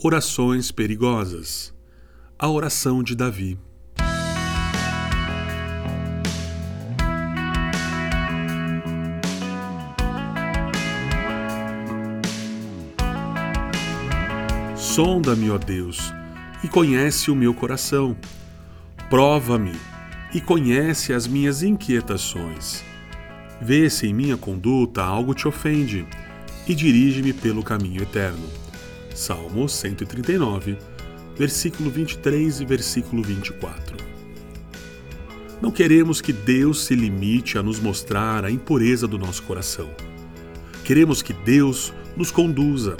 Orações perigosas. A oração de Davi. Sonda-me, ó Deus, e conhece o meu coração. Prova-me e conhece as minhas inquietações. Vê se em minha conduta algo te ofende e dirige-me pelo caminho eterno. Salmo 139, versículo 23 e versículo 24. Não queremos que Deus se limite a nos mostrar a impureza do nosso coração. Queremos que Deus nos conduza,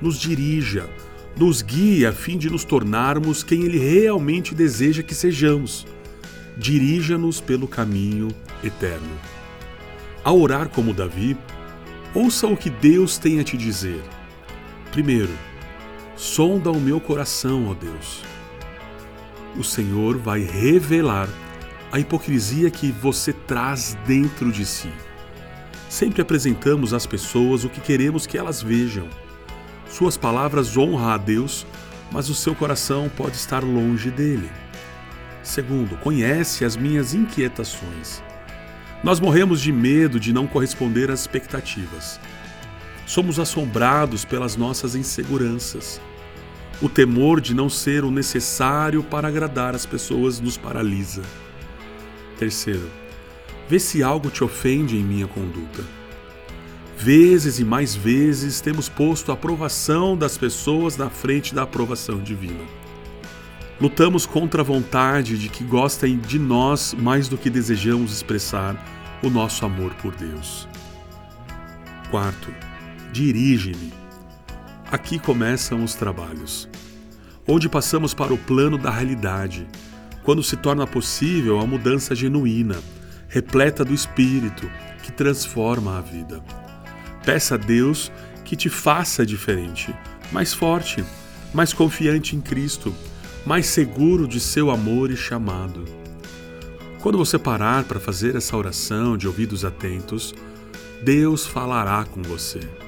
nos dirija, nos guie a fim de nos tornarmos quem Ele realmente deseja que sejamos. Dirija-nos pelo caminho eterno. Ao orar como Davi, ouça o que Deus tem a te dizer. Primeiro, sonda o meu coração, ó Deus. O Senhor vai revelar a hipocrisia que você traz dentro de si. Sempre apresentamos às pessoas o que queremos que elas vejam. Suas palavras honram a Deus, mas o seu coração pode estar longe dele. Segundo, conhece as minhas inquietações. Nós morremos de medo de não corresponder às expectativas. Somos assombrados pelas nossas inseguranças. O temor de não ser o necessário para agradar as pessoas nos paralisa. Terceiro, vê se algo te ofende em minha conduta. Vezes e mais vezes temos posto a aprovação das pessoas na frente da aprovação divina. Lutamos contra a vontade de que gostem de nós mais do que desejamos expressar o nosso amor por Deus. Quarto, dirige-me Aqui começam os trabalhos, onde passamos para o plano da realidade, quando se torna possível a mudança genuína, repleta do Espírito, que transforma a vida. Peça a Deus que te faça diferente, mais forte, mais confiante em Cristo, mais seguro de seu amor e chamado. Quando você parar para fazer essa oração de ouvidos atentos, Deus falará com você.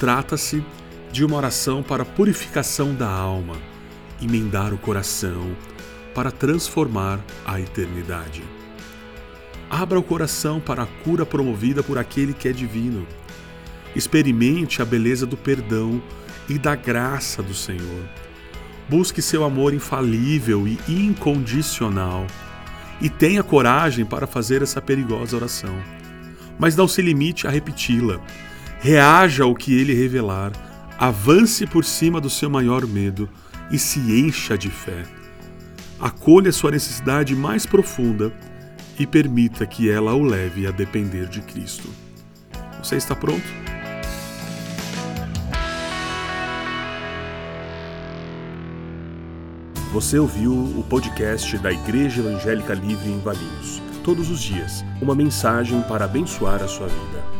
Trata-se de uma oração para purificação da alma, emendar o coração para transformar a eternidade. Abra o coração para a cura promovida por aquele que é divino. Experimente a beleza do perdão e da graça do Senhor. Busque seu amor infalível e incondicional e tenha coragem para fazer essa perigosa oração. Mas não se limite a repeti-la. Reaja ao que ele revelar Avance por cima do seu maior medo e se encha de fé. Acolha sua necessidade mais profunda e permita que ela o leve a depender de Cristo. Você está pronto? Você ouviu o podcast da Igreja Evangélica Livre em Valinhos. Todos os dias, uma mensagem para abençoar a sua vida